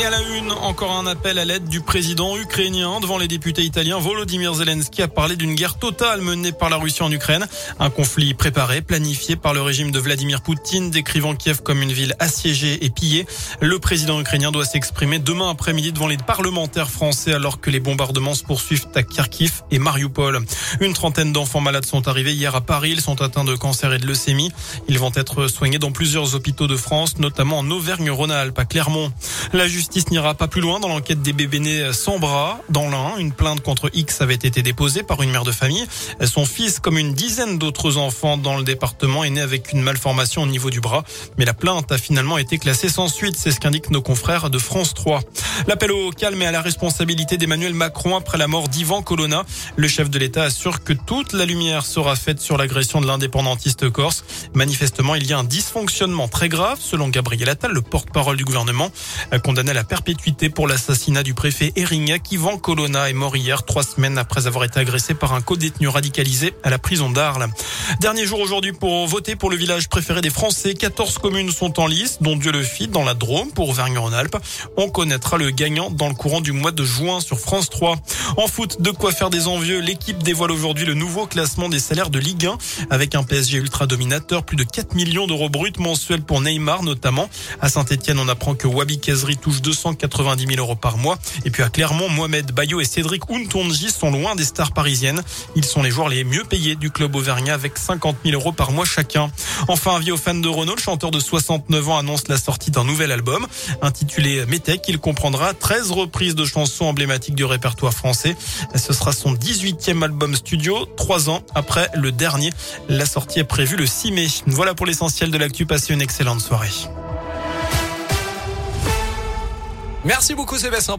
Et à la une, encore un appel à l'aide du président ukrainien devant les députés italiens. Volodymyr Zelensky a parlé d'une guerre totale menée par la Russie en Ukraine. Un conflit préparé, planifié par le régime de Vladimir Poutine, décrivant Kiev comme une ville assiégée et pillée. Le président ukrainien doit s'exprimer demain après-midi devant les parlementaires français alors que les bombardements se poursuivent à Kharkiv et Mariupol. Une trentaine d'enfants malades sont arrivés hier à Paris. Ils sont atteints de cancer et de leucémie. Ils vont être soignés dans plusieurs hôpitaux de France, notamment en Auvergne-Rhône-Alpes, à Clermont. La justice n'ira pas plus loin dans l'enquête des bébés nés sans bras. Dans l'un, une plainte contre X avait été déposée par une mère de famille. Son fils, comme une dizaine d'autres enfants dans le département, est né avec une malformation au niveau du bras. Mais la plainte a finalement été classée sans suite. C'est ce qu'indiquent nos confrères de France 3. L'appel au calme et à la responsabilité d'Emmanuel Macron après la mort d'Ivan Colonna. Le chef de l'État assure que toute la lumière sera faite sur l'agression de l'indépendantiste corse. Manifestement, il y a un dysfonctionnement très grave, selon Gabriel Attal, le porte-parole du gouvernement, condamné à la perpétuité pour l'assassinat du préfet Erignac. Yvan Colonna est mort hier, trois semaines après avoir été agressé par un co-détenu radicalisé à la prison d'Arles. Dernier jour aujourd'hui pour voter pour le village préféré des Français. 14 communes sont en lice, dont Dieu le fit dans la Drôme pour Auvergne-Rhône-Alpes. On connaîtra le gagnant dans le courant du mois de juin sur France 3. En foot, de quoi faire des envieux. L'équipe dévoile aujourd'hui le nouveau classement des salaires de Ligue 1 avec un PSG ultra dominateur, plus de 4 millions d'euros bruts mensuels pour Neymar notamment. À Saint-Etienne, on apprend que Wabi Kazri touche 290 000 euros par mois. Et puis à Clermont, Mohamed Bayo et Cédric Untonji sont loin des stars parisiennes. Ils sont les joueurs les mieux payés du club auvergnat avec 50 000 euros par mois chacun. Enfin, avis aux fans de Renault, le chanteur de 69 ans annonce la sortie d'un nouvel album intitulé Metec. Il comprendra 13 reprises de chansons emblématiques du répertoire français. Ce sera son 18e album studio, trois ans après le dernier. La sortie est prévue le 6 mai. Voilà pour l'essentiel de l'actu. Passez une excellente soirée. Merci beaucoup Sébastien.